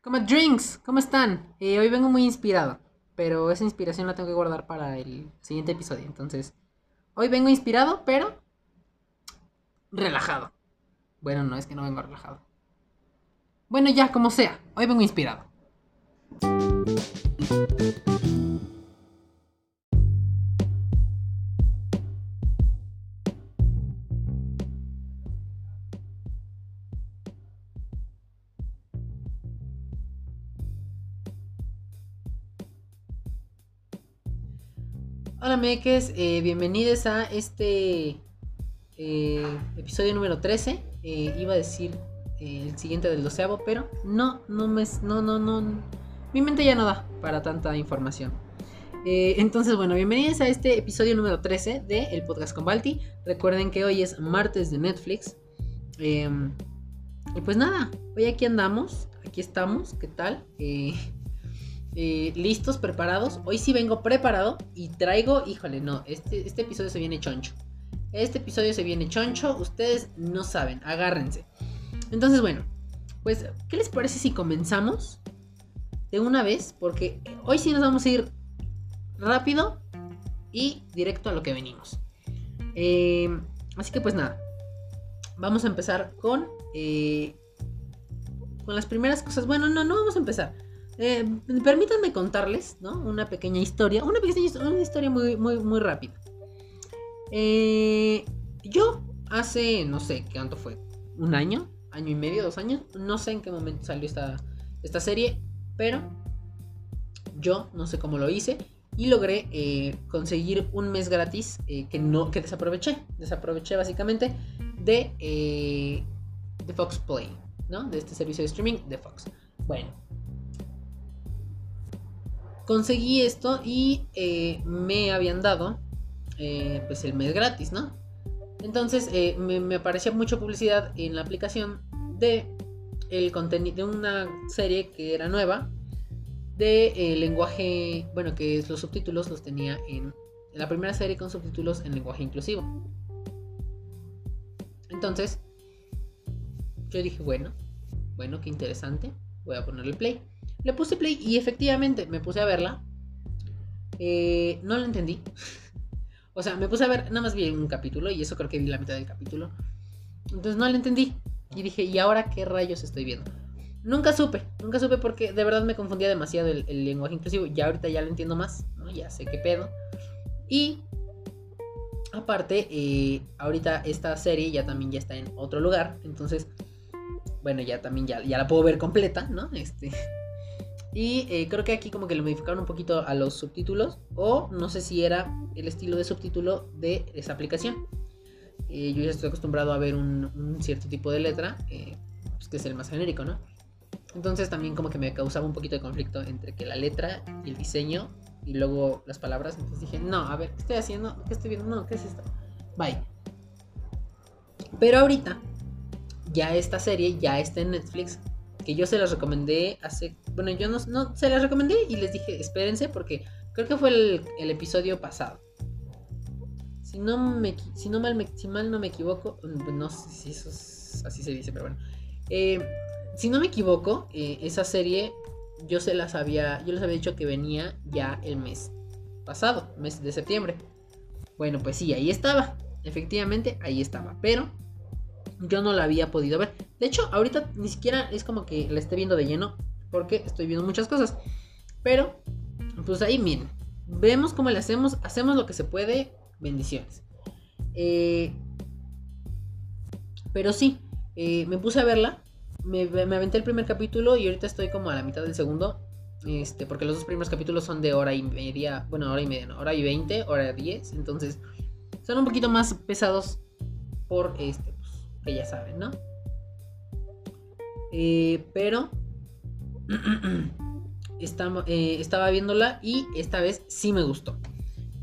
Como drinks, ¿cómo están? Eh, hoy vengo muy inspirado, pero esa inspiración la tengo que guardar para el siguiente episodio. Entonces, hoy vengo inspirado, pero relajado. Bueno, no es que no vengo relajado. Bueno, ya, como sea, hoy vengo inspirado. Hola meques, eh, bienvenidos a este eh, episodio número 13. Eh, iba a decir el siguiente del doceavo, pero no, no me, no, no, no, mi mente ya no da para tanta información. entonces, bueno, bienvenidos a este episodio número 13 de El Podcast con Balti. Recuerden que hoy es martes de Netflix. Em, y pues nada, hoy aquí andamos, aquí estamos, ¿qué tal? Eh, listos, preparados. Hoy sí vengo preparado y traigo, híjole, no, este, este episodio se viene choncho. Este episodio se viene choncho, ustedes no saben, agárrense. Entonces, bueno, pues, ¿qué les parece si comenzamos de una vez? Porque hoy sí nos vamos a ir rápido y directo a lo que venimos. Em, así que pues nada, vamos a empezar con... Eh, con las primeras cosas. Bueno, no, no vamos a empezar. Eh, permítanme contarles, ¿no? Una pequeña historia, una pequeña una historia muy, muy, muy rápida. Eh, yo hace, no sé, ¿cuánto fue? ¿Un año? ¿Año y medio? ¿Dos años? No sé en qué momento salió esta, esta serie, pero yo no sé cómo lo hice y logré eh, conseguir un mes gratis que no que desaproveché desaproveché básicamente de de Fox Play no de este servicio de streaming de Fox bueno conseguí esto y eh, me habían dado eh, pues el mes gratis, ¿no? Entonces eh, me, aparecía mucha publicidad en la aplicación de el contenido de una serie que era nueva de lenguaje, bueno, que los subtítulos los tenía en, en la primera serie con subtítulos en lenguaje inclusivo. Entonces, yo dije, bueno, bueno, qué interesante, voy a ponerle play. Le puse play y efectivamente me puse a verla. Eh, no la entendí. o sea, me puse a ver, nada más vi un capítulo y eso creo que vi la mitad del capítulo. Entonces no la entendí. Y dije, ¿y ahora qué rayos estoy viendo? Nunca supe, nunca supe porque de verdad me confundía demasiado el, lenguaje inclusivo. Ya ahorita ya lo entiendo más, ¿no? Ya sé qué pedo. Y aparte, eh, ahorita esta serie ya también ya está en otro lugar. Entonces, bueno, ya también ya, ya la puedo ver completa, ¿no? Este, y eh, creo que aquí como que le modificaron un poquito a los subtítulos. O no sé si era el estilo de subtítulo de esa aplicación. Eh, yo ya estoy acostumbrado a ver un, cierto tipo de letra. Eh, pues que es el más genérico, ¿no? Entonces también como que me causaba un poquito de conflicto entre que la letra y el diseño y luego las palabras. Entonces dije, no, a ver, ¿qué estoy haciendo? ¿Qué estoy viendo? No, ¿qué es esto? Bye. Pero ahorita, ya esta serie ya está en Netflix que yo se las recomendé hace. Bueno, yo no, no se las recomendé y les dije, espérense, porque creo que fue el, episodio pasado. Si no, me, si, no mal si mal no me equivoco, no sé si eso es, así se dice, pero bueno. Eh, si no me equivoco, eh, esa serie yo se las había, yo les había dicho que venía ya el mes pasado, mes de septiembre. Bueno, pues sí, ahí estaba. Efectivamente, ahí estaba. Pero yo no la había podido ver. De hecho, ahorita ni siquiera es como que la esté viendo de lleno, porque estoy viendo muchas cosas. Pero, pues ahí miren, vemos cómo le hacemos, hacemos lo que se puede, bendiciones. Eh, pero sí, eh, me puse a verla, me, aventé el primer capítulo y ahorita estoy como a la mitad del segundo. Este, porque los dos primeros capítulos son de hora y media, bueno, hora y media, no, hora y veinte, hora diez, entonces son un poquito más pesados por este, que ya saben, ¿no? Eh, pero eh, estaba viéndola y esta vez sí me gustó.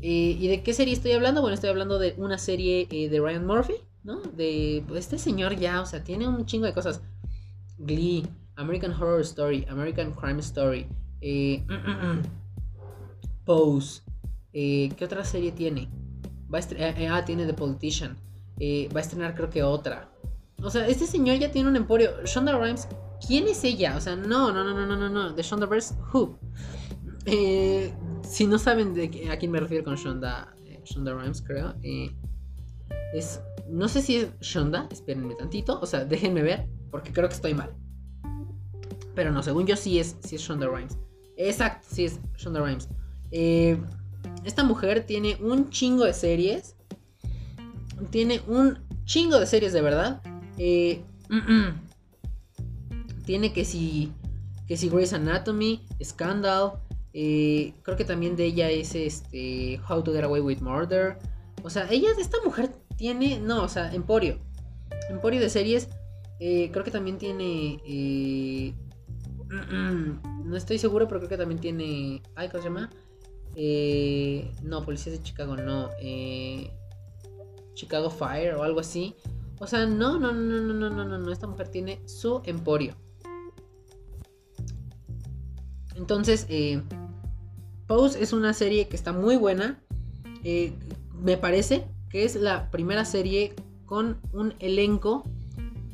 Eh, ¿Y de qué serie estoy hablando? Bueno, estoy hablando de una serie de Ryan Murphy, ¿no? De pues, este señor ya, o sea, tiene un chingo de cosas. Glee, American Horror Story, American Crime Story, Pose. ¿Qué otra serie tiene? Ah, tiene The Politician. va a estrenar creo que otra. O sea, este señor ya tiene un emporio. Shonda Rhimes ¿quién es ella? O sea, no, no, no, no, no, no, no. De Shondaverse, who? Eh, si no saben de a quién me refiero con Shonda, eh, Shonda Rhimes, creo. Eh, es, no sé si es Shonda, espérenme tantito. O sea, déjenme ver, porque creo que estoy mal. Pero no, según yo sí es, sí es Shonda Rhimes. Exacto, sí es Shonda Rhimes. esta mujer tiene un chingo de series. Tiene un chingo de series de verdad. Tiene que si, que si Grey's Anatomy, Scandal, eh, creo que también de ella es este How to Get Away with Murder. O sea, ella, esta mujer tiene, no, o sea, Emporio. Emporio de series. Eh, creo que también tiene... Eh, no estoy seguro, pero creo que también tiene... Ay, ¿cómo se llama? no, Policías de Chicago, no. Chicago Fire o algo así. O sea, no, no, no, no, no, no, no, no. Esta mujer tiene su emporio. Entonces, eh, Pose es una serie que está muy buena. Eh, me parece que es la primera serie con un elenco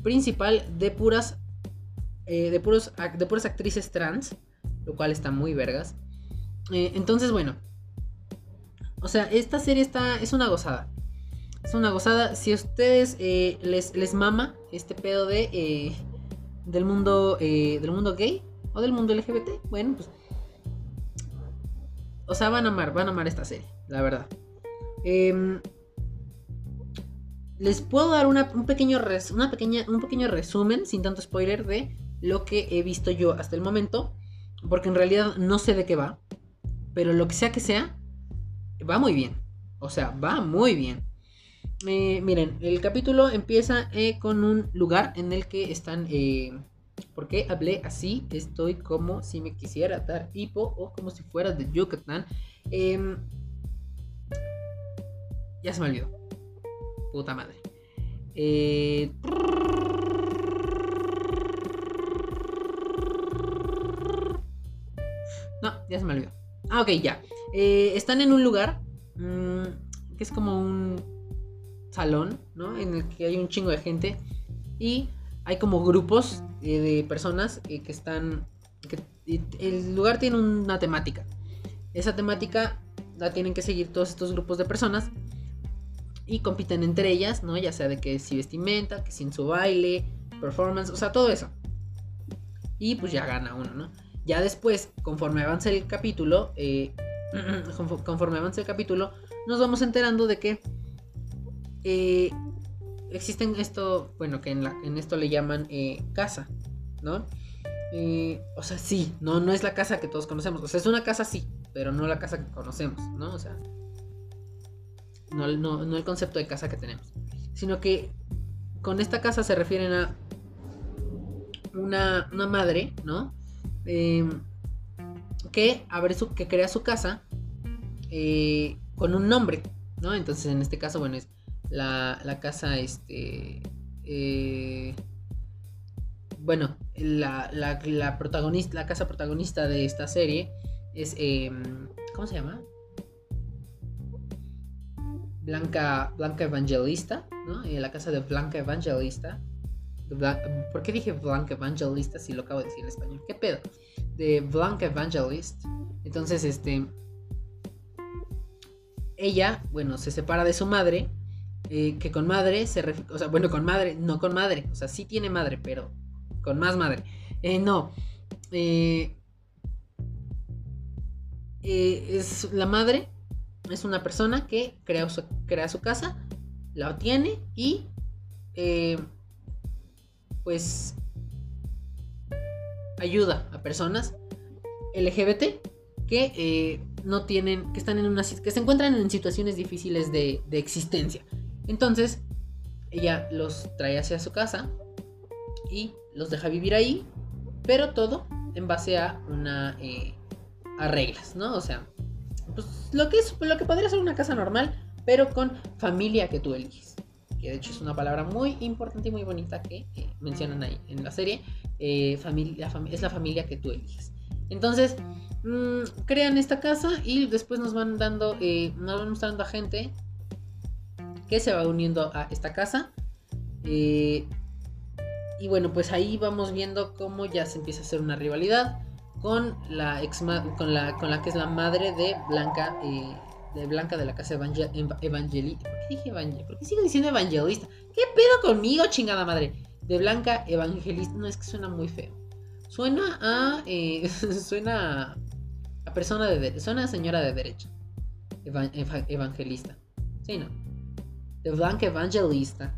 principal de puras, eh, de, de puras actrices trans, lo cual está muy vergas. entonces, bueno, o sea, esta serie está, es una gozada. Es una gozada. Si a ustedes les, les mama este pedo de del mundo del mundo gay o del mundo LGBT, bueno, pues o sea, van a amar, van a amar esta serie, la verdad. Em, les puedo dar una, un, pequeño una pequeña, un pequeño resumen, sin tanto spoiler, de lo que he visto yo hasta el momento. Porque en realidad no sé de qué va. Pero lo que sea que sea, va muy bien. O sea, va muy bien. Eh, miren, el capítulo empieza eh, con un lugar en el que están eh, ¿Por qué hablé así? Estoy como si me quisiera dar hipo o como si fuera de Yucatán. Em, ya se me olvidó. Puta madre. Eh, no, ya se me olvidó. Ah, ok, ya. Eh, están en un lugar mm, que es como un salón, ¿no? En el que hay un chingo de gente. Y hay como grupos eh, de personas eh, que están... El lugar tiene una temática. Esa temática la tienen que seguir todos estos grupos de personas y compiten entre ellas, ¿no? Ya sea de que si vestimenta, que si en su baile, performance, o sea, todo eso. Y pues ya gana uno, ¿no? Ya después, conforme avanza el capítulo, eh, conforme avanza el capítulo, nos vamos enterando de que existen esto, bueno, que en, la, en esto le llaman eh, casa, ¿no? Eh, o sea, sí, no, no es la casa que todos conocemos. O sea, es una casa sí, pero no la casa que conocemos, ¿no? O sea, no, no, el concepto de casa que tenemos. Sino que con esta casa se refieren a una, una madre, ¿no? Em, que abre su, que crea su casa eh, con un nombre, ¿no? Entonces en este caso, bueno, es la, casa, este... Eh, bueno, la, la, protagonista, la casa protagonista de esta serie es... Em, ¿Cómo se llama? Blanca, Blanca Evangelista, ¿no? Eh, la casa de Blanca Evangelista. ¿Por qué dije Blanca Evangelista si lo acabo de decir en español? ¿Qué pedo? De Blanca Evangelist. Entonces, este... Ella, bueno, se separa de su madre eh, que con madre se refiere, o sea, bueno, con madre, no con madre, o sea, sí tiene madre, pero con más madre. Eh, no. Eh, es la madre, es una persona que crea su, casa, la tiene y pues ayuda a personas LGBT que no tienen, que están en una, que se encuentran en situaciones difíciles de existencia. Entonces, ella los trae hacia su casa y los deja vivir ahí, pero todo en base a una eh, a reglas, ¿no? O sea, pues lo que es lo que podría ser una casa normal, pero con familia que tú eliges. Que de hecho es una palabra muy importante y muy bonita que mencionan ahí en la serie. Eh, familia, es la familia que tú eliges. Entonces, mm, crean esta casa y después nos van dando, eh, nos van mostrando a gente se va uniendo a esta casa. Eh, y bueno, pues ahí vamos viendo cómo ya se empieza a hacer una rivalidad con la ex con la con la que es la madre de Blanca eh, de Blanca de la casa evangelista. ¿Por qué dije evangelista? ¿Por qué sigo diciendo evangelista? ¿Qué pedo conmigo, chingada madre? De Blanca evangelista. No, es que suena muy feo. Suena a. Eh, suena a persona de. Suena a señora de derecha. evangelista. Sí, no. De Blanca evangelista.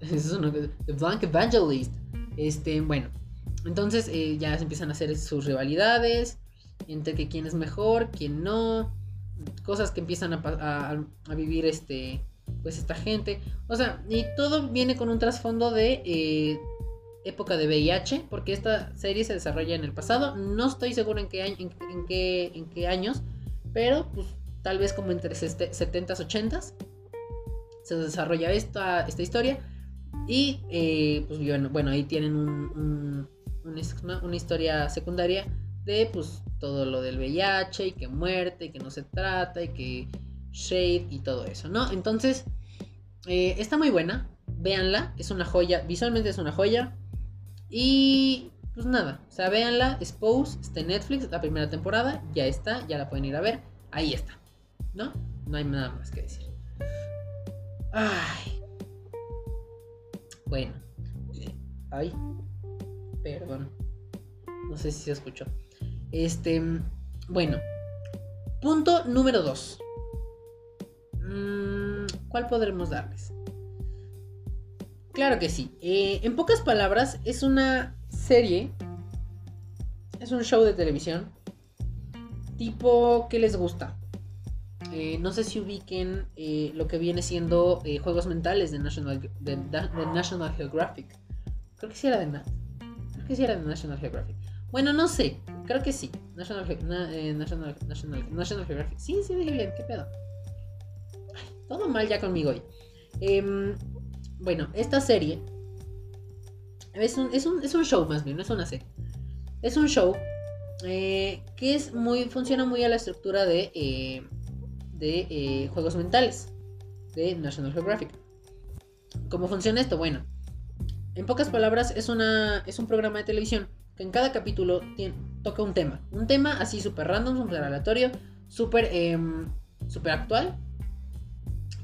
Es de Blanca evangelista. Este, bueno. Entonces eh, ya se empiezan a hacer sus rivalidades. Entre que quién es mejor, quién no cosas que empiezan a, vivir este pues esta gente o sea y todo viene con un trasfondo de eh, época de VIH porque esta serie se desarrolla en el pasado no estoy seguro en qué, qué, en qué años pero pues tal vez como entre 70s 80s se desarrolla esta, esta historia y eh, pues bueno, ahí tienen un, una historia secundaria de pues todo lo del VIH y que muerte y que no se trata y que shade y todo eso, ¿no? Entonces, eh, está muy buena, véanla, es una joya, visualmente es una joya y pues nada, o sea, véanla, está en Netflix, la primera temporada, ya está, ya la pueden ir a ver, ahí está, ¿no? No hay nada más que decir. Ay. Bueno. Ay. Perdón. No sé si se escuchó. Este, bueno, punto número 2. Mm, ¿Cuál podremos darles? Claro que sí. Eh, en pocas palabras, es una serie. Es un show de televisión. Tipo, ¿qué les gusta? Eh, no sé si ubiquen eh, lo que viene siendo juegos mentales de National, de, National Geographic. Creo que sí era de, creo que sí era de National Geographic. Bueno, no sé. Creo que sí. National, eh, National, National, Geographic. Sí, sí, dije bien. ¿Qué pedo? todo mal ya conmigo hoy. Em, bueno, esta serie es un, es, un, es un, show más bien, no es una serie. Es un show eh, que es muy, funciona muy a la estructura de, eh, de juegos mentales de National Geographic. ¿Cómo funciona esto? Bueno, en pocas palabras es, una, es un programa de televisión que en cada capítulo toca un tema. Un tema así súper random, súper aleatorio, súper em, super actual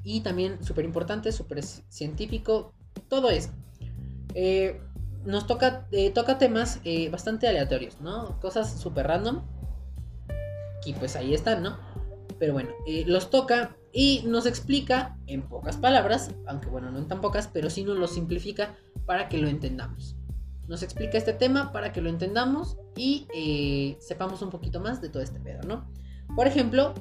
y también súper importante, súper científico, todo eso. Eh, nos toca, eh, toca temas eh, bastante aleatorios, ¿no? Cosas súper random. Y pues ahí están, ¿no? Pero bueno, los toca y nos explica en pocas palabras, aunque bueno, no en tan pocas, pero sí nos lo simplifica para que lo entendamos nos explica este tema para que lo entendamos y eh, sepamos un poquito más de todo este pedo, ¿no? Por ejemplo,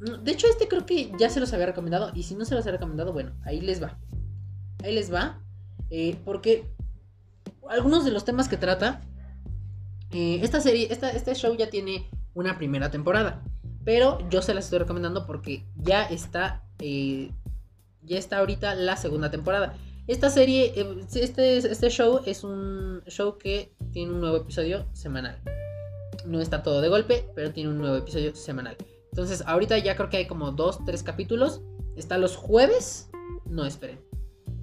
mm, de hecho este creo que ya se los había recomendado y si no se los había recomendado, bueno, ahí les va. Ahí les va. Eh, porque algunos de los temas que trata, eh, esta serie, este show ya tiene una primera temporada. Pero yo se las estoy recomendando porque ya está, ya está ahorita la segunda temporada. Esta serie, eh, este, este show es un show que tiene un nuevo episodio semanal. No está todo de golpe, pero tiene un nuevo episodio semanal. Entonces, ahorita ya creo que hay como dos, tres capítulos. Está los jueves. No, esperen.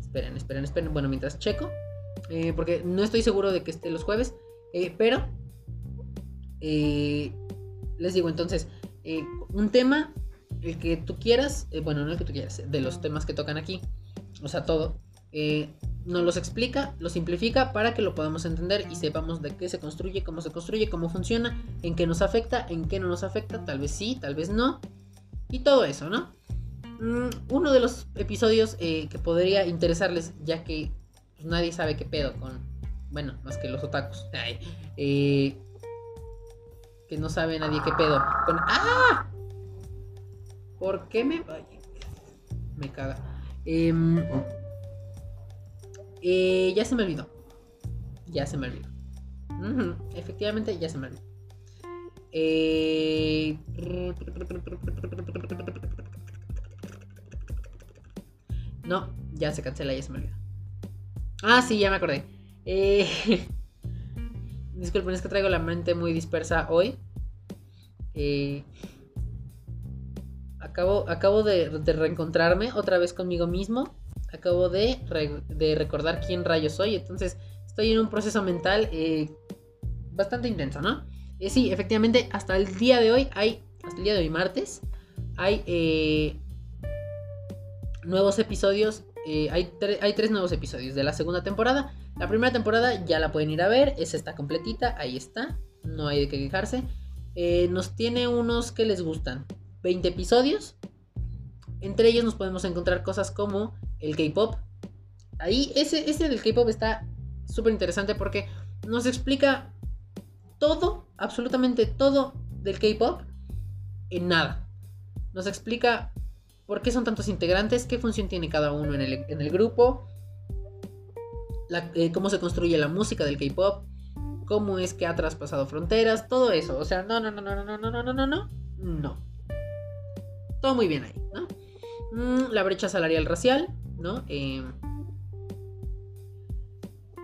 Esperen, esperen, esperen. Bueno, mientras checo. Eh, porque no estoy seguro de que esté los jueves. Eh, pero. les digo, entonces. Un tema. El que tú quieras. bueno, no el que tú quieras. De los temas que tocan aquí. O sea, todo. Eh, nos los explica, lo simplifica para que lo podamos entender y sepamos de qué se construye, cómo se construye, cómo funciona, en qué nos afecta, en qué no nos afecta, tal vez sí, tal vez no, y todo eso, ¿no? Mm, uno de los episodios eh, que podría interesarles, ya que pues, nadie sabe qué pedo con, bueno, más que los otakus, eh, que no sabe nadie qué pedo con... ¡Ah! ¿Por qué me... me caga. Eh, eh, ya se me olvidó. Ya se me olvidó. Efectivamente, ya se me olvidó. Eh... No, ya se cancela, ya se me olvidó. Ah, sí, ya me acordé. Eh... Disculpen, es que traigo la mente muy dispersa hoy. Eh... Acabo, acabo de reencontrarme otra vez conmigo mismo acabo de, recordar quién rayo soy. Entonces estoy en un proceso mental eh, bastante intenso, ¿no? Eh, sí, efectivamente, hasta el día de hoy hay, hasta el día de hoy martes, hay eh, nuevos episodios, hay, hay tres nuevos episodios de la segunda temporada. La primera temporada ya la pueden ir a ver, esa está completita, ahí está, no hay de qué quejarse. nos tiene unos que les gustan, 20 episodios. Entre ellos nos podemos encontrar cosas como el K-Pop. Ahí, ese, del K-Pop está súper interesante porque nos explica todo, absolutamente todo del K-Pop en nada. Nos explica por qué son tantos integrantes, qué función tiene cada uno en el, grupo, eh, cómo se construye la música del K-Pop, cómo es que ha traspasado fronteras, todo eso. O sea, no, no, no, no, no, no, no, no, no, no, no. Todo muy bien ahí, ¿no? Mm, la brecha salarial racial, ¿no? Eh,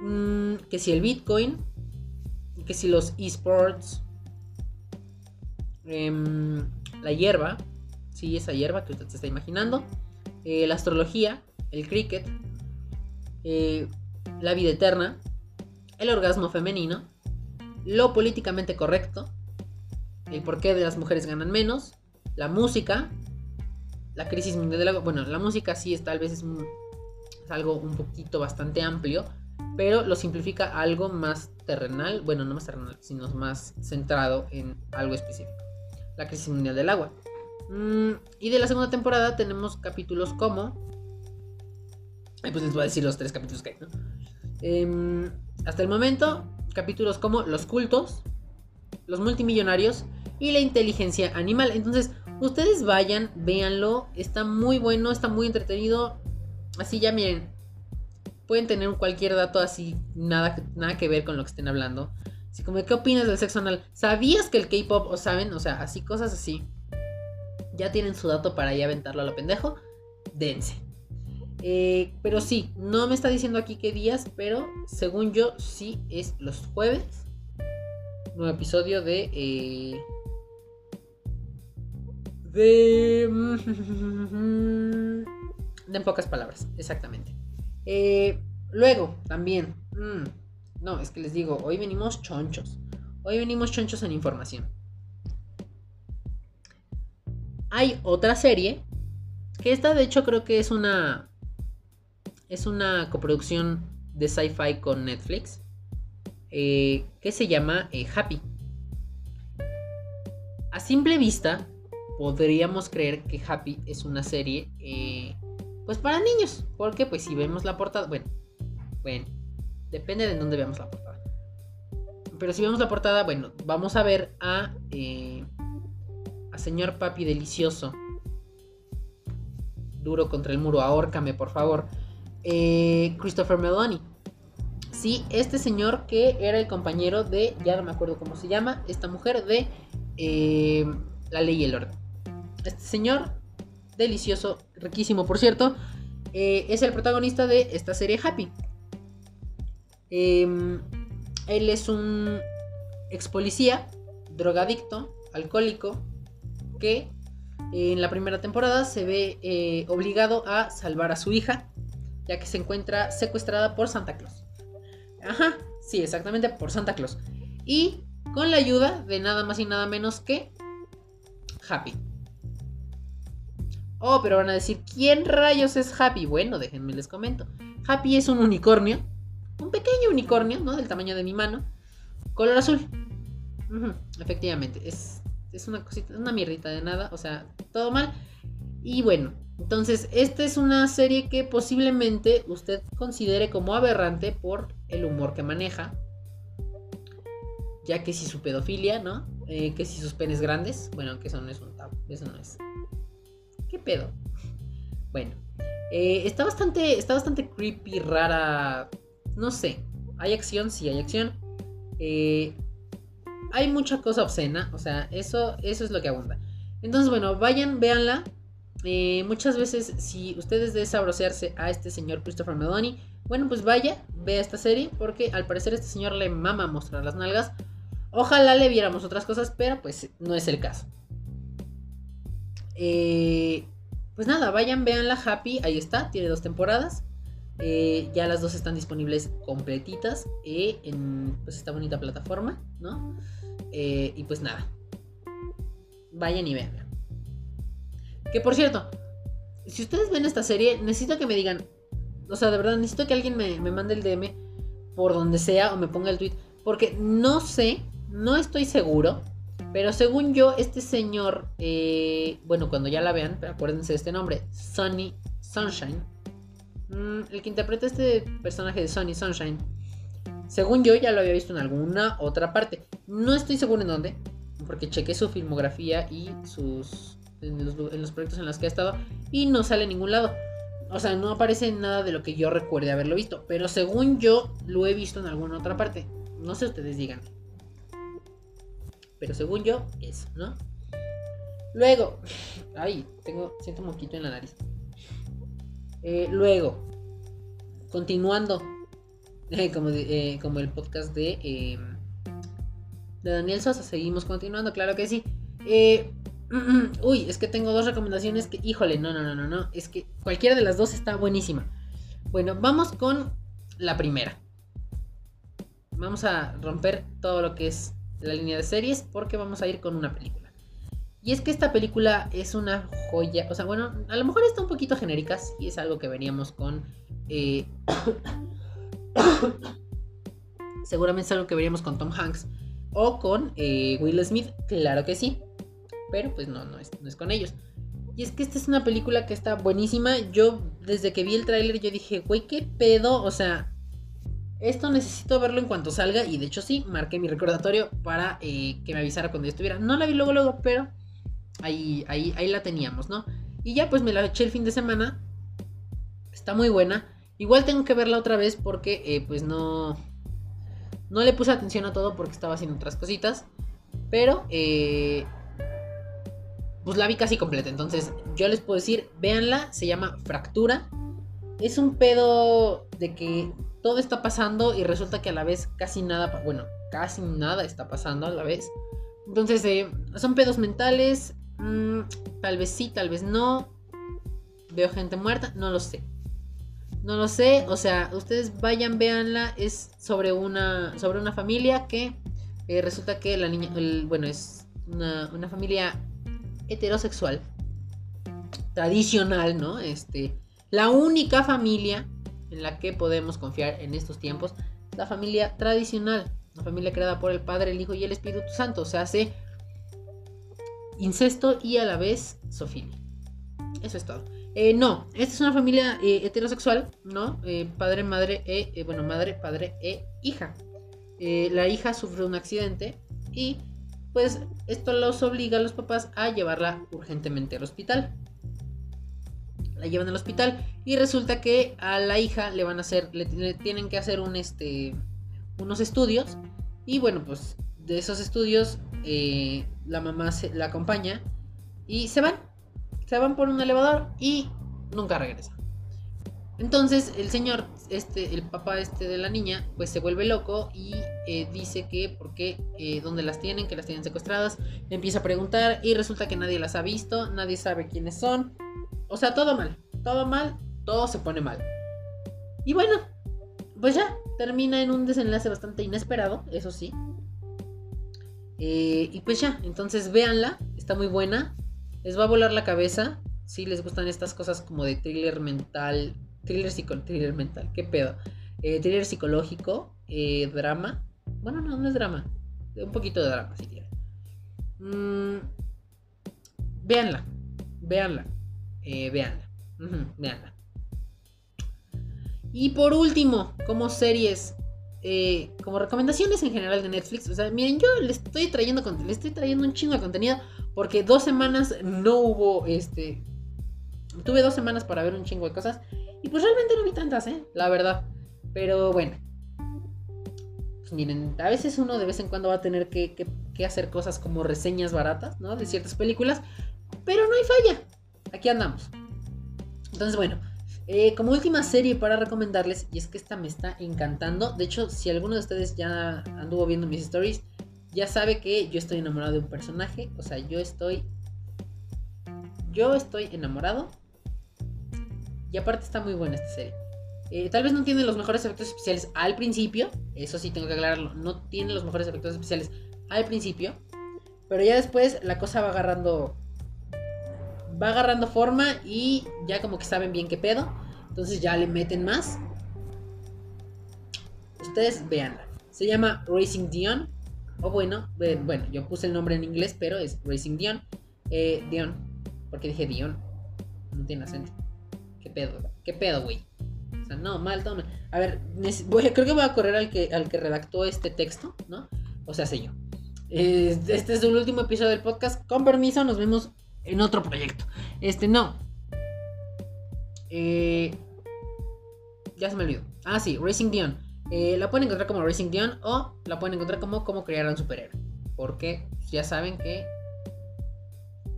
mm, que si el Bitcoin, que si los esports, em, la hierba, sí, esa hierba que usted se está imaginando, eh, la astrología, el cricket, eh, la vida eterna, el orgasmo femenino, lo políticamente correcto, el por qué de las mujeres ganan menos, la música, la crisis mundial del agua. Bueno, la música sí es tal vez es, algo un poquito bastante amplio, pero lo simplifica algo más terrenal, bueno, no más terrenal, sino más centrado en algo específico. La crisis mundial del agua. Mm, y de la segunda temporada tenemos capítulos como... pues les voy a decir los tres capítulos que hay, ¿no? Em, hasta el momento, capítulos como los cultos, los multimillonarios y la inteligencia animal. Entonces, Ustedes vayan, véanlo, está muy bueno, está muy entretenido. Así ya miren, pueden tener cualquier dato así, nada, nada que ver con lo que estén hablando. Así como, ¿qué opinas del sexo anal? ¿Sabías que el K-pop, o saben? O sea, así, cosas así. Ya tienen su dato para ya aventarlo a lo pendejo. Dense. Eh, pero sí, no me está diciendo aquí qué días, pero según yo, sí es los jueves. Nuevo episodio de. Eh, de... de en pocas palabras, exactamente. Eh, luego, también... Mm, no, es que les digo, hoy venimos chonchos. Hoy venimos chonchos en información. Hay otra serie, que esta de hecho creo que es una... Es una coproducción de sci-fi con Netflix. Eh, que se llama eh, Happy. A simple vista, podríamos creer que Happy es una serie eh, pues para niños. Porque pues si vemos la portada, bueno, bueno, depende de dónde veamos la portada. Pero si vemos la portada, bueno, vamos a ver a, a señor papi delicioso. Duro contra el muro, ahórcame por favor. Eh, Christopher Meloni. Sí, este señor que era el compañero de, ya no me acuerdo cómo se llama, esta mujer de La Ley y el Orden. Este señor, delicioso, riquísimo por cierto, eh, es el protagonista de esta serie Happy. Em, él es un ex policía, drogadicto, alcohólico, que en la primera temporada se ve eh, obligado a salvar a su hija, ya que se encuentra secuestrada por Santa Claus. Ajá, sí, exactamente, por Santa Claus. Y con la ayuda de nada más y nada menos que Happy. Oh, pero van a decir, ¿quién rayos es Happy? Bueno, déjenme les comento. Happy es un unicornio, un pequeño unicornio, ¿no? Del tamaño de mi mano, color azul. efectivamente, es, es una cosita, una mierdita de nada, o sea, todo mal. Y bueno, entonces, esta es una serie que posiblemente usted considere como aberrante por el humor que maneja. Ya que si su pedofilia, ¿no? Eh, que si sus penes grandes, bueno, que eso no es un tabú, eso no es ¿Qué pedo? Bueno, eh, está bastante. Está bastante creepy, rara. No sé. Hay acción, sí, hay acción. Eh, hay mucha cosa obscena. O sea, eso, eso es lo que abunda. Entonces, bueno, vayan, véanla. Eh, muchas veces, si ustedes desabrocearse a este señor Christopher Meloni, bueno, pues vaya, vea esta serie, porque al parecer este señor le mama mostrar las nalgas. Ojalá le viéramos otras cosas, pero pues no es el caso. Eh, pues nada, vayan, vean la Happy, ahí está, tiene dos temporadas. Eh, ya las dos están disponibles completitas en pues, esta bonita plataforma, ¿no? Y pues nada, vayan y vean. Que por cierto, si ustedes ven esta serie, necesito que me digan, o sea, de verdad, necesito que alguien me, me mande el DM por donde sea o me ponga el tweet, porque no sé, no estoy seguro, pero según yo, este señor, bueno, cuando ya la vean, acuérdense de este nombre, Sunny Sunshine Mm, el que interpreta este personaje de Sonny Sunshine, según yo ya lo había visto en alguna otra parte. No estoy seguro en dónde, porque chequé su filmografía y sus en los, proyectos en los que ha estado y no sale en ningún lado. O sea, no aparece nada de lo que yo recuerde haberlo visto, pero según yo lo he visto en alguna otra parte. No sé ustedes digan. Pero según yo, eso, ¿no? Luego, ay, tengo, siento un moquito en la nariz. Eh, luego, continuando, eh, como, eh, como, el podcast de, de Daniel Sosa, seguimos continuando, claro que sí. Uy, es que tengo dos recomendaciones que, híjole, no, no, no, no, no, es que cualquiera de las dos está buenísima. Bueno, vamos con la primera. Vamos a romper todo lo que es la línea de series porque vamos a ir con una película. Y es que esta película es una joya. O sea, bueno, a lo mejor está un poquito genérica. Y es algo que veníamos con. Eh, seguramente es algo que veríamos con Tom Hanks. O con eh, Will Smith. Claro que sí. Pero pues no, no es, no es con ellos. Y es que esta es una película que está buenísima. Yo, desde que vi el tráiler, yo dije, güey, qué pedo. O sea, esto necesito verlo en cuanto salga. Y de hecho sí, marqué mi recordatorio para eh, que me avisara cuando yo estuviera. No la vi luego, luego, pero ahí, ahí, ahí la teníamos, ¿no? Y ya pues me la eché el fin de semana. Está muy buena. Igual tengo que verla otra vez porque eh, pues no... No le puse atención a todo porque estaba haciendo otras cositas. Pero... Eh, pues la vi casi completa. Entonces yo les puedo decir, véanla. Se llama Fractura. Es un pedo de que todo está pasando y resulta que a la vez casi nada... Bueno, casi nada está pasando a la vez. Entonces, eh, son pedos mentales. Mm, tal vez sí, tal vez no. Veo gente muerta, no lo sé. No lo sé, o sea, ustedes vayan, véanla. Es sobre una, sobre una familia que eh, resulta que la niña, bueno, es una, una, familia heterosexual, tradicional, ¿no? Este, la única familia en la que podemos confiar en estos tiempos, la familia tradicional, la familia creada por el Padre, el Hijo y el Espíritu Santo. O sea, hace incesto y a la vez sofilia. Eso es todo. Eh, no, esta es una familia eh, heterosexual, ¿no? Eh, padre, madre, e, bueno, madre, padre e hija. la hija sufre un accidente y pues esto los obliga a los papás a llevarla urgentemente al hospital. La llevan al hospital y resulta que a la hija le van a hacer, le, tienen que hacer un este, unos estudios y bueno, pues de esos estudios eh, la mamá se, la acompaña y se van. Se van por un elevador y nunca regresa. Entonces el señor, este, el papá este de la niña, pues se vuelve loco y eh, dice que porque eh, dónde las tienen, que las tienen secuestradas, empieza a preguntar y resulta que nadie las ha visto, nadie sabe quiénes son. O sea, todo mal, todo mal, todo se pone mal. Y bueno, pues ya, termina en un desenlace bastante inesperado, eso sí. Eh, y pues ya, entonces véanla, está muy buena. Les va a volar la cabeza. Si les gustan estas cosas como de thriller mental. Thriller, thriller mental, qué pedo. Eh, psicológico, eh, drama. Bueno, no, no es drama. Un poquito de drama, si quieren. Mm, véanla, véanla, véanla, véanla. Y por último, como series, eh, como recomendaciones en general de Netflix. O sea, miren, yo le estoy trayendo le estoy trayendo un chingo de contenido. Porque dos semanas no hubo este. Tuve dos semanas para ver un chingo de cosas. Y pues realmente no vi tantas, ¿eh? La verdad. Pero bueno. Pues miren, a veces uno de vez en cuando va a tener que, hacer cosas como reseñas baratas, ¿no? De ciertas películas. Pero no hay falla. Aquí andamos. Entonces, bueno. Eh, como última serie para recomendarles, y es que esta me está encantando. De hecho, si alguno de ustedes ya anduvo viendo mis stories, ya sabe que yo estoy enamorado de un personaje. O sea, yo estoy. Yo estoy enamorado. Y aparte está muy buena esta serie. Eh, tal vez no tiene los mejores efectos especiales al principio, eso sí tengo que aclararlo, no tiene los mejores efectos especiales al principio, pero ya después la cosa va agarrando va agarrando forma y ya como que saben bien qué pedo, entonces ya le meten más. Ustedes veanla. Se llama Racing Dion. O bueno, bueno, yo puse el nombre en inglés, pero es Racing Dion. Eh, Dion. Porque dije Dion. No tiene acento. ¿Qué pedo? ¿Qué pedo, güey? O sea, no, mal, tome. A ver, creo que voy a correr al que, al que redactó este texto, ¿no? O sea, sé yo. este es el último episodio del podcast. Con permiso, nos vemos en otro proyecto. Este, no. Eh, ya se me olvidó. Ah, sí, Racing Dion. Eh, la pueden encontrar como Racing Dion o la pueden encontrar como Cómo crear un superhéroe. Porque ya saben que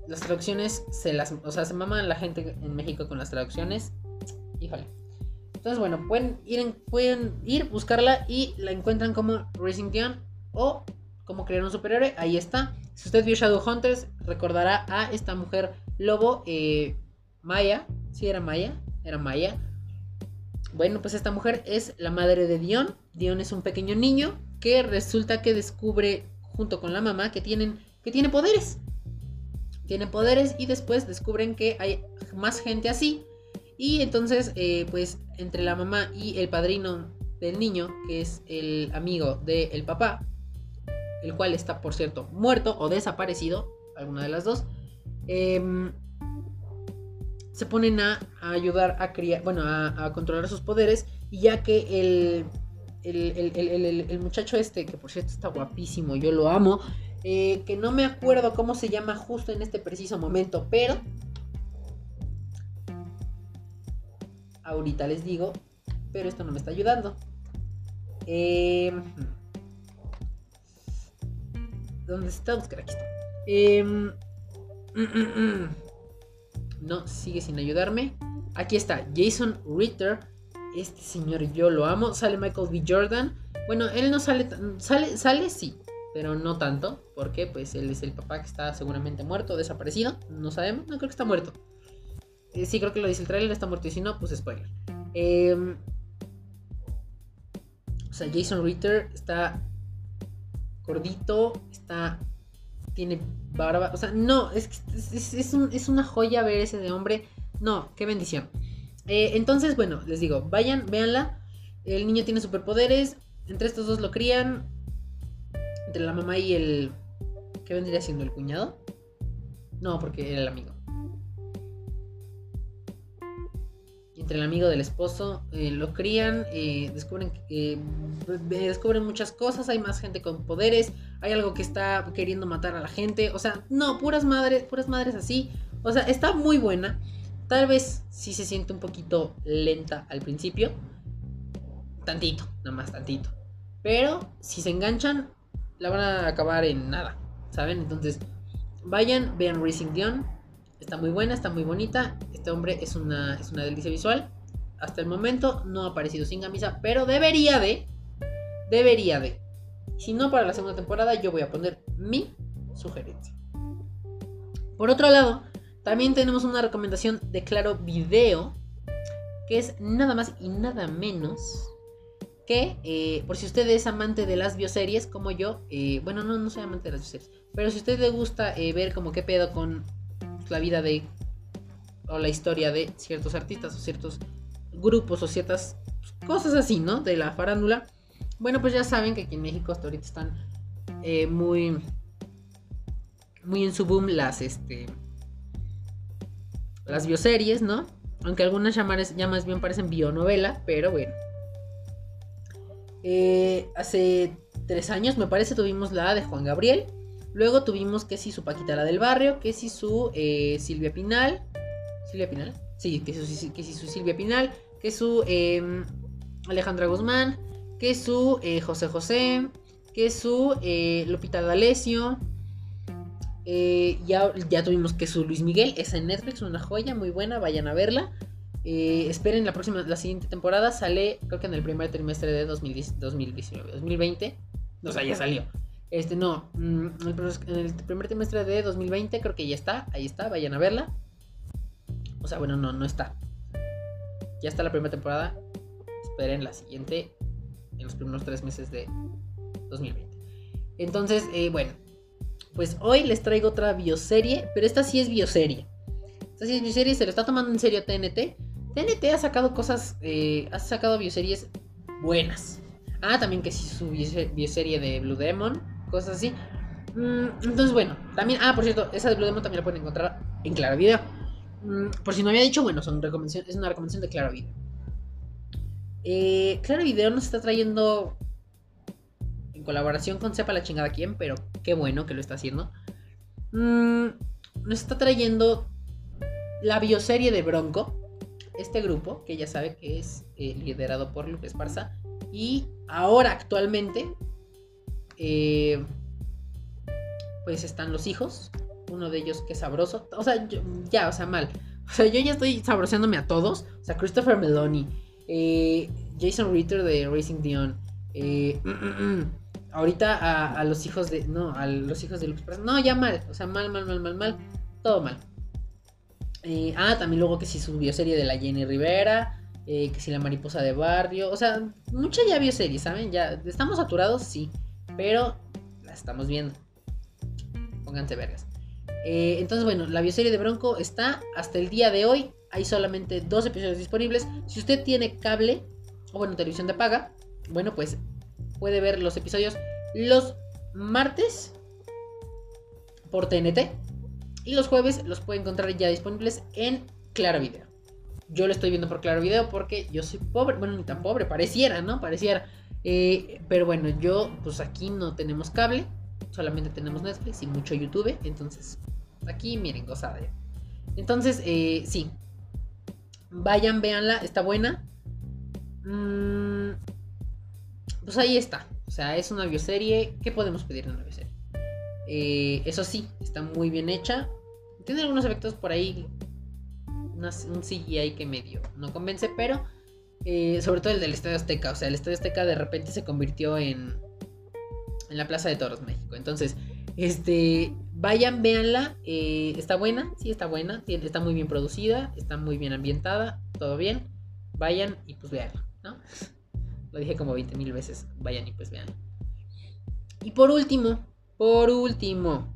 las traducciones se las. O sea, se maman la gente en México con las traducciones. Híjole. Entonces, bueno, pueden ir, en, pueden ir, buscarla y la encuentran como Racing Dion o cómo crear un superhéroe. Ahí está. Si usted vio Shadowhunters, recordará a esta mujer lobo, eh, Maya. Sí, era Maya. Era Maya. Bueno, pues esta mujer es la madre de Dion. Dion es un pequeño niño que resulta que descubre junto con la mamá que tienen que tiene poderes. Tiene poderes y después descubren que hay más gente así. Y entonces, eh, pues entre la mamá y el padrino del niño, que es el amigo del papá, el cual está, por cierto, muerto o desaparecido, alguna de las dos, em, se ponen a, ayudar a criar, bueno, a, controlar sus poderes, y ya que el, el, muchacho este, que por cierto está guapísimo, yo lo amo, eh, que no me acuerdo cómo se llama justo en este preciso momento, pero ahorita les digo, pero esto no me está ayudando. Eh, ¿Dónde está? Buscar aquí está. Em, no, sigue sin ayudarme. Aquí está, Jason Ritter. Este señor yo lo amo. Sale Michael B. Jordan. Bueno, él no sale, sale, sale sí, pero no tanto, porque pues él es el papá que está seguramente muerto, desaparecido. No sabemos, no creo que está muerto. Eh, sí, creo que lo dice el trailer, está muerto y si no, pues spoiler. Em, o sea, Jason Ritter está gordito, está. Tiene barba. O sea, no, es, es, es, una joya ver ese de hombre. No, qué bendición. Eh, entonces, bueno, les digo, vayan, véanla. El niño tiene superpoderes. Entre estos dos lo crían. Entre la mamá y el. ¿Qué vendría siendo el cuñado? No, porque era el amigo. entre el amigo del esposo, eh, lo crían, eh, descubren, eh, descubren muchas cosas, hay más gente con poderes, hay algo que está queriendo matar a la gente, o sea, no, puras madres, puras madres así, o sea, está muy buena, tal vez sí se siente un poquito lenta al principio, tantito, nada más tantito, pero si se enganchan, la van a acabar en nada, ¿saben? Entonces, vayan, vean Racing Dion, Está muy buena, está muy bonita. Este hombre es una, es una delicia visual. Hasta el momento no ha aparecido sin camisa, pero debería de. Debería de. Si no, para la segunda temporada yo voy a poner mi sugerencia. Por otro lado, también tenemos una recomendación de Claro Video, que es nada más y nada menos que, eh, por si usted es amante de las bioseries como yo, eh, bueno, no, no soy amante de las bioseries, pero si a usted le gusta eh, ver como qué pedo con la vida de o la historia de ciertos artistas o ciertos grupos o ciertas cosas así, ¿no? De la farándula. Bueno, pues ya saben que aquí en México hasta ahorita están muy muy en su boom las este las bioseries, ¿no? Aunque algunas ya más bien parecen bionovela, pero bueno. Eh, hace tres años, me parece, tuvimos la de Juan Gabriel. Luego tuvimos que si su Paquita la del barrio, que si su eh, Silvia Pinal. ¿Silvia Pinal? Sí, que, su, que si su Silvia Pinal, que su em, Alejandra Guzmán, que su eh, José José, que su eh, Lupita D'Alessio. ya, ya tuvimos que su Luis Miguel, es en Netflix, una joya muy buena, vayan a verla. Esperen la próxima, la siguiente temporada, sale creo que en el primer trimestre de 2019, 2020. O sea, ya salió. Este, no, mm, en el primer trimestre de 2020 creo que ya está, ahí está, vayan a verla. O sea, bueno, no, no está. Ya está la primera temporada. esperen la siguiente en los primeros tres meses de 2020. Entonces, eh, bueno, pues hoy les traigo otra bioserie, pero esta sí es bioserie. Esta sí es bioserie, se lo está tomando en serio TNT. TNT ha sacado cosas, eh, ha sacado bioseries buenas. Ah, también que sí su bioserie de Blue Demon, cosas así. Mm, entonces, bueno, también, ah, por cierto, esa de Blue Demon también la pueden encontrar en Claro Video. Mm, por si no había dicho, bueno, es una recomendación de Claro Video. Eh, claro Video nos está trayendo en colaboración con sepa la chingada quién, pero qué bueno que lo está haciendo. Mm, nos está trayendo la bioserie de Bronco, este grupo que ya sabe que es eh, liderado por Lupe Esparza y ahora actualmente eh, pues están los hijos, uno de ellos que es sabroso, o sea, ya, o sea, mal. O sea, yo ya estoy sabroseándome a todos. O sea, Christopher Meloni, eh, Jason Ritter de Racing Dion, eh, ahorita a, los hijos de. No, a los hijos de No, ya mal. O sea, mal, mal, mal, mal, mal. Todo mal. Eh, ah, también luego que si sí subió serie de la Jenny Rivera. Eh, que si la mariposa de barrio. O sea, mucha ya bioserie, ¿saben? Ya estamos saturados, sí. Pero la estamos viendo. Pónganse vergas. Eh, entonces, bueno, la bioserie de Bronco está hasta el día de hoy. Hay solamente dos episodios disponibles. Si usted tiene cable o bueno, televisión de paga, bueno, pues puede ver los episodios los martes por TNT y los jueves los puede encontrar ya disponibles en Claro Video. Yo lo estoy viendo por Claro Video porque yo soy pobre, bueno, ni tan pobre, pareciera, ¿no? Pareciera. Eh, pero bueno, yo pues aquí no tenemos cable, solamente tenemos Netflix y mucho YouTube, entonces aquí miren, gozada. Entonces, eh, sí, vayan, véanla, está buena. Mm, pues ahí está. O sea, es una bioserie. ¿Qué podemos pedir de una bioserie? Eh, eso sí, está muy bien hecha. Tiene algunos efectos por ahí. un CGI que medio no convence, pero eh, sobre todo el del Estadio Azteca. O sea, el Estadio Azteca de repente se convirtió en, en la Plaza de Toros, México. Entonces, este, vayan, véanla. Eh, está buena, sí, está buena. Está muy bien producida, está muy bien ambientada, todo bien. Vayan y pues veanla, ¿no? Lo dije como 20 mil veces. Vayan y pues vean. Y por último, por último.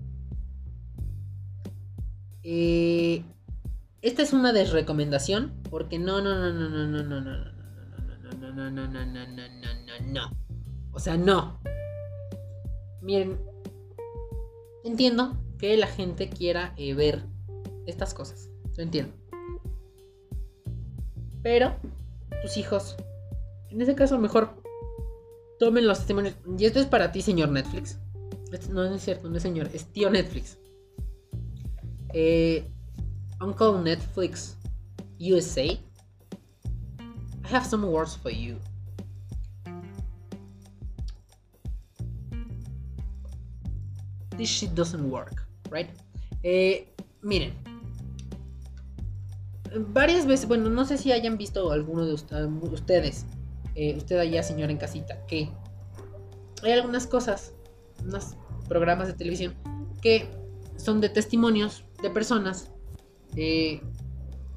esta es una desrecomendación. Porque no, no, no, no, no, no, no, no, no, no, no, no, no, no, no, no, no, no. O sea, no. Miren, entiendo que la gente quiera ver estas cosas. Lo entiendo. Pero tus hijos en ese caso, mejor tomen los testimonios. Y esto es para ti, señor Netflix. No, es cierto, no es señor, es tío Netflix. Eh, Uncle Netflix USA. I have some words for you. This shit doesn't work, right? Eh, miren, varias veces, bueno, no sé si hayan visto alguno de ustedes eh, usted allá, señora en casita, que hay algunas cosas, unos programas de televisión que son de testimonios de personas eh,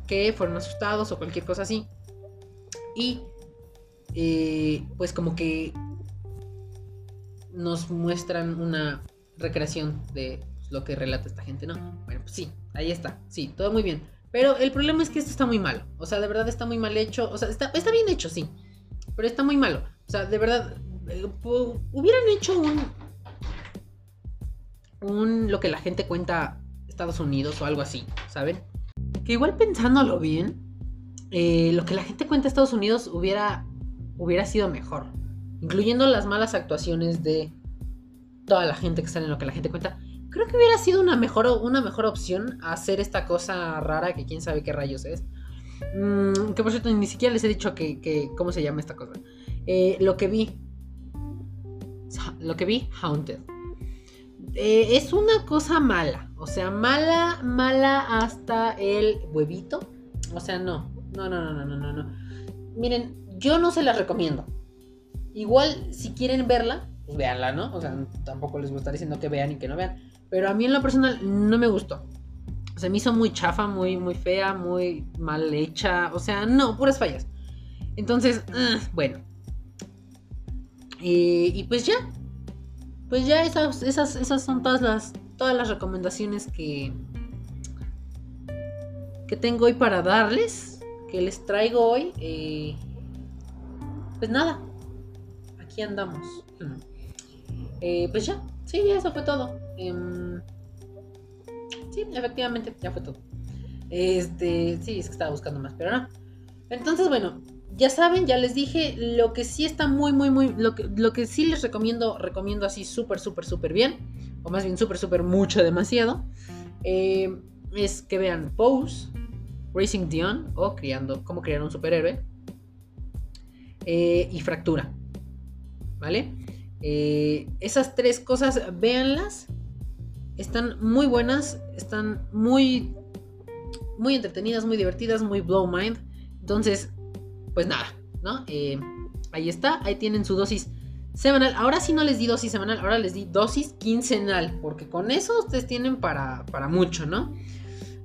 que fueron asustados o cualquier cosa así. Y eh, pues como que nos muestran una recreación de lo que relata esta gente, ¿no? Bueno, pues sí, ahí está, sí, todo muy bien. Pero el problema es que esto está muy mal. O sea, de verdad está muy mal hecho. O sea, está, está bien hecho, sí pero está muy malo. O sea, de verdad, eh, hubieran hecho un, un, lo que la gente cuenta Estados Unidos o algo así, ¿saben? Que igual pensándolo bien, eh, lo que la gente cuenta Estados Unidos hubiera, hubiera sido mejor. Incluyendo las malas actuaciones de toda la gente que sale en lo que la gente cuenta. Creo que hubiera sido una mejor, una mejor opción hacer esta cosa rara que quién sabe qué rayos es. Mm, que por cierto, ni siquiera les he dicho que, cómo se llama esta cosa. Eh, lo que vi. Lo que vi, Haunted. Eh, es una cosa mala. O sea, mala, mala hasta el huevito. O sea, no. No, no, no, no, no, no. Miren, yo no se las recomiendo. Igual, si quieren verla, pues véanla, ¿no? O sea, tampoco les gustaría diciendo que vean y que no vean. Pero a mí en lo personal no me gustó se me hizo muy chafa, muy, muy fea, muy mal hecha. O sea, no, puras fallas. Entonces, ah, bueno. y pues ya. Pues ya esas, esas, esas son todas las, todas las recomendaciones que, que tengo hoy para darles. Que les traigo hoy. Eh, pues nada. Aquí andamos. Eh, pues ya. Sí, ya eso fue todo. Em, sí, efectivamente, ya fue todo. Este, sí, es que estaba buscando más, pero no. Entonces, bueno, ya saben, ya les dije, lo que sí está muy, muy, muy, lo que, lo que sí les recomiendo, recomiendo así súper, súper, súper bien, o más bien súper, súper mucho, demasiado, eh, es que vean Pose, Racing Dion, o criando, cómo crear un superhéroe, eh, y Fractura, ¿vale? Eh, esas tres cosas, véanlas, están muy buenas, están muy muy entretenidas, muy divertidas, muy blow mind. Entonces, pues nada, ¿no? Eh, ahí está, ahí tienen su dosis semanal. Ahora sí no les di dosis semanal, ahora les di dosis quincenal, porque con eso ustedes tienen para, para mucho, ¿no?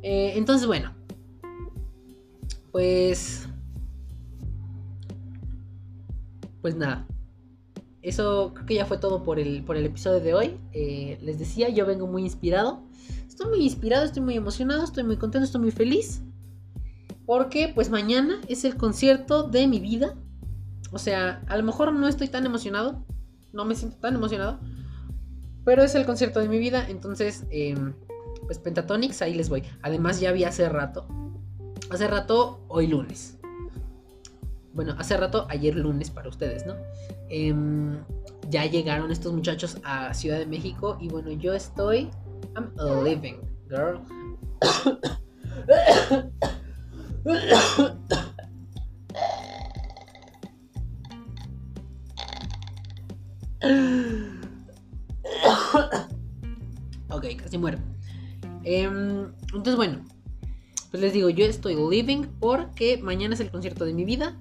Eh, entonces, bueno, pues... Pues nada. Eso creo que ya fue todo por el, por el episodio de hoy. Eh, les decía, yo vengo muy inspirado. Estoy muy inspirado, estoy muy emocionado, estoy muy contento, estoy muy feliz. Porque pues mañana es el concierto de mi vida. O sea, a lo mejor no estoy tan emocionado. No me siento tan emocionado. Pero es el concierto de mi vida. Entonces, em, pues Pentatonix, ahí les voy. Además ya vi hace rato. Hace rato, hoy lunes. Bueno, hace rato, ayer lunes para ustedes, ¿no? Em, ya llegaron estos muchachos a Ciudad de México. Y bueno, yo estoy I'm a living girl. Ok, casi muero. Em, entonces, bueno, pues les digo, yo estoy living porque mañana es el concierto de mi vida.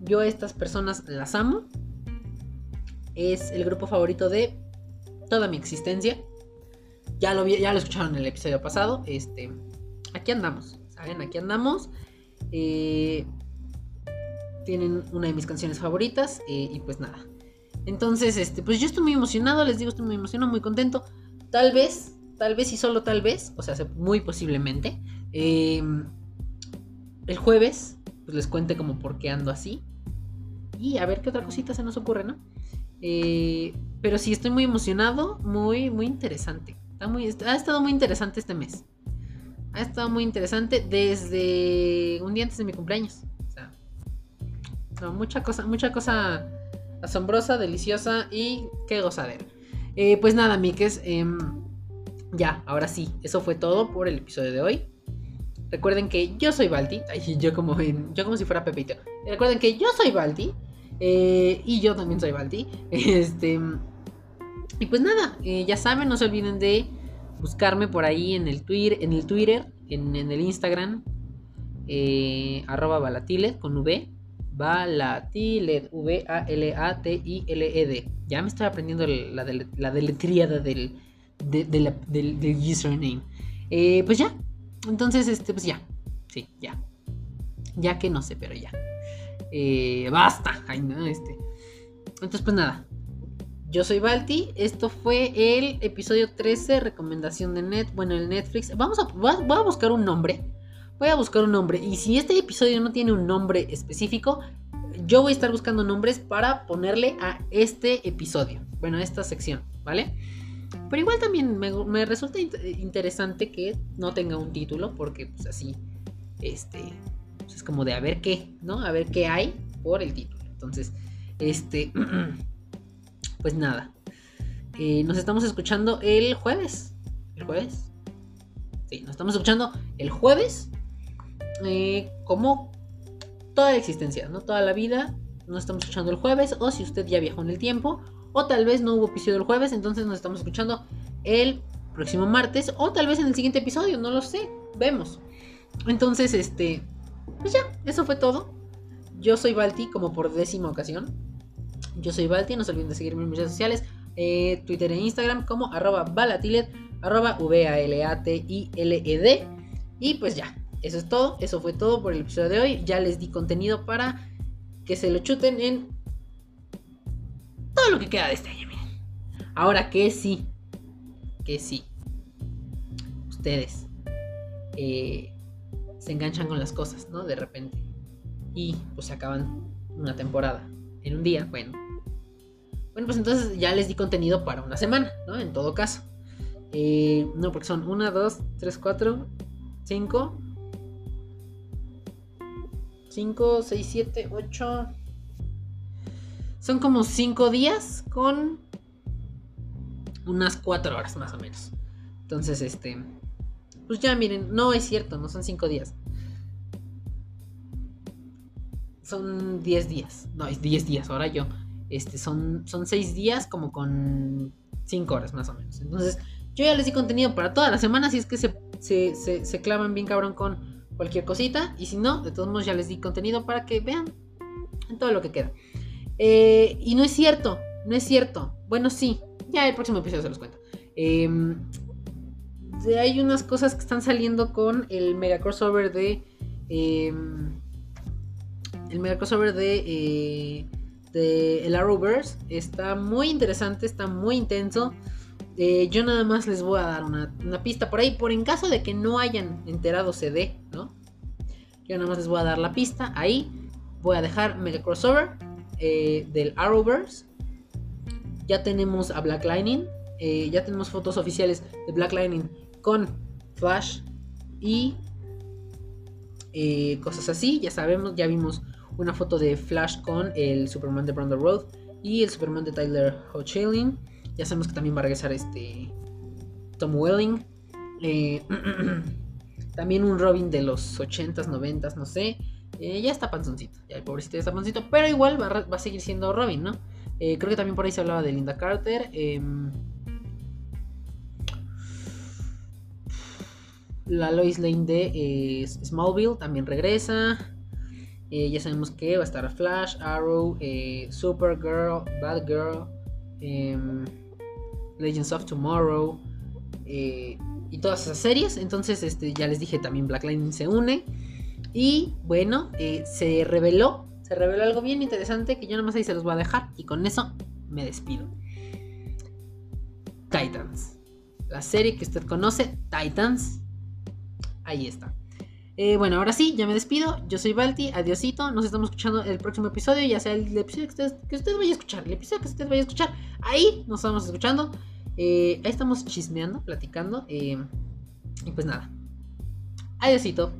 Yo a estas personas las amo. Es el grupo favorito de toda mi existencia. Ya lo, ya lo escucharon en el episodio pasado. Este, aquí andamos, ¿saben? Aquí andamos. Eh, tienen una de mis canciones favoritas eh, y pues nada. Entonces, este, pues yo estoy muy emocionado, les digo, estoy muy emocionado, muy contento. Tal vez, tal vez y solo tal vez, o sea, muy posiblemente, em, el jueves, pues les cuente como por qué ando así. Y a ver qué otra cosita se nos ocurre, ¿no? Eh, pero sí, estoy muy emocionado, muy, muy interesante ha estado muy interesante este mes. Ha estado muy interesante desde un día antes de mi cumpleaños. O sea, mucha cosa, mucha cosa asombrosa, deliciosa y qué gozadera. Eh, pues nada, Mikes. Em, ya, ahora sí, eso fue todo por el episodio de hoy. Recuerden que yo soy Balti. yo como, yo como si fuera Pepito. Recuerden que yo soy Balti. Eh, y yo también soy Balti. Este. Y pues nada, eh, ya saben, no se olviden de buscarme por ahí en el Twitter, en el, Twitter, en, el Instagram, eh, arroba balatilet con V. Balatilet, V-A-L-A-T-I-L-E-D. Ya me estoy aprendiendo la, la deletríada del, del, username. Eh, pues ya. Entonces, este, pues ya. Sí, ya. Ya que no sé, pero ya. basta. Ay, no, este. Entonces, pues nada. Yo soy Balti, esto fue el episodio 13, recomendación de Net, bueno, el Netflix. Vamos a, voy a buscar un nombre. Voy a buscar un nombre. Y si este episodio no tiene un nombre específico, yo voy a estar buscando nombres para ponerle a este episodio. Bueno, a esta sección, ¿vale? Pero igual también me, resulta interesante que no tenga un título, porque pues así, este, pues, es como de a ver qué, ¿no? A ver qué hay por el título. Entonces, este... pues nada. Eh, nos estamos escuchando el jueves. ¿El jueves? Sí, nos estamos escuchando el jueves. Eh, como toda la existencia, ¿no? Toda la vida. Nos estamos escuchando el jueves. O si usted ya viajó en el tiempo. O tal vez no hubo episodio el jueves. Entonces nos estamos escuchando el próximo martes. O tal vez en el siguiente episodio. No lo sé. Vemos. Entonces, este. Pues ya, eso fue todo. Yo soy Balti como por décima ocasión. Yo soy Balti, no se olviden de seguirme en mis redes sociales, eh, Twitter e Instagram como arroba arroba V-A-L-A-T-I-L-E-D. Y pues ya, eso es todo, eso fue todo por el episodio de hoy. Ya les di contenido para que se lo chuten en todo lo que queda de este año, miren. Ahora que sí, que sí, ustedes eh, se enganchan con las cosas, ¿no? De repente. Y pues se acaban una temporada en un día, bueno. Bueno, pues entonces ya les di contenido para una semana, ¿no? En todo caso. Eh, no, porque son 1, 2, 3, 4, 5. 5, 6, 7, 8. Son como 5 días con unas 4 horas más o menos. Entonces, este. Pues ya miren, no es cierto, no son 5 días. Son 10 días. No, es 10 días, ahora yo. Este, son, son 6 días como con 5 horas más o menos. Entonces, yo ya les di contenido para toda la semana, si es que se, se, se, clavan bien cabrón con cualquier cosita. Y si no, de todos modos ya les di contenido para que vean en todo lo que queda. Eh, y no es cierto, no es cierto. Bueno, sí, ya el próximo episodio se los cuento. Em, hay unas cosas que están saliendo con el mega crossover de. Em, el mega crossover de. Eh, de el Arrowverse. Está muy interesante, está muy intenso. Eh, yo nada más les voy a dar una, pista por ahí, por en caso de que no hayan enterado CD, ¿no? Yo nada más les voy a dar la pista. Ahí voy a dejar Mega Crossover eh, del Arrowverse. Ya tenemos a Black Lightning. Eh, ya tenemos fotos oficiales de Black Lightning con Flash y cosas así. Ya sabemos, ya vimos una foto de Flash con el Superman de Brandon Road y el Superman de Tyler Hoechlin. Ya sabemos que también va a regresar este Tom Welling. Eh, también un Robin de los 80s, 90s, no sé. Eh, ya está panzoncito, ya el pobrecito ya está panzoncito, pero igual va, a seguir siendo Robin, ¿no? Eh, creo que también por ahí se hablaba de Linda Carter. Em, la Lois Lane de Smallville también regresa. Ya sabemos que va a estar Flash, Arrow, Supergirl, Batgirl. Em, Legends of Tomorrow eh, y todas esas series. Entonces, este, ya les dije, también Black Lightning se une. Y bueno, eh, se reveló, se reveló algo bien interesante que yo nada más ahí se los voy a dejar. Y con eso me despido. Titans. La serie que usted conoce, Titans. Ahí está. Eh, bueno, ahora sí, ya me despido. Yo soy Balti, adiosito. Nos estamos escuchando el próximo episodio, ya sea el episodio que usted, que usted vaya a escuchar, el episodio que usted vaya a escuchar. Ahí nos estamos escuchando. Eh, ahí estamos chismeando, platicando. Eh, y pues nada. Adiósito.